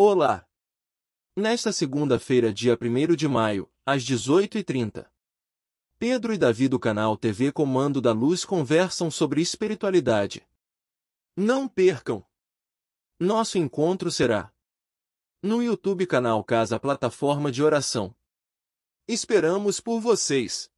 Olá! Nesta segunda-feira, dia 1 de maio, às 18h30, Pedro e Davi do canal TV Comando da Luz conversam sobre espiritualidade. Não percam! Nosso encontro será no YouTube canal Casa Plataforma de Oração. Esperamos por vocês!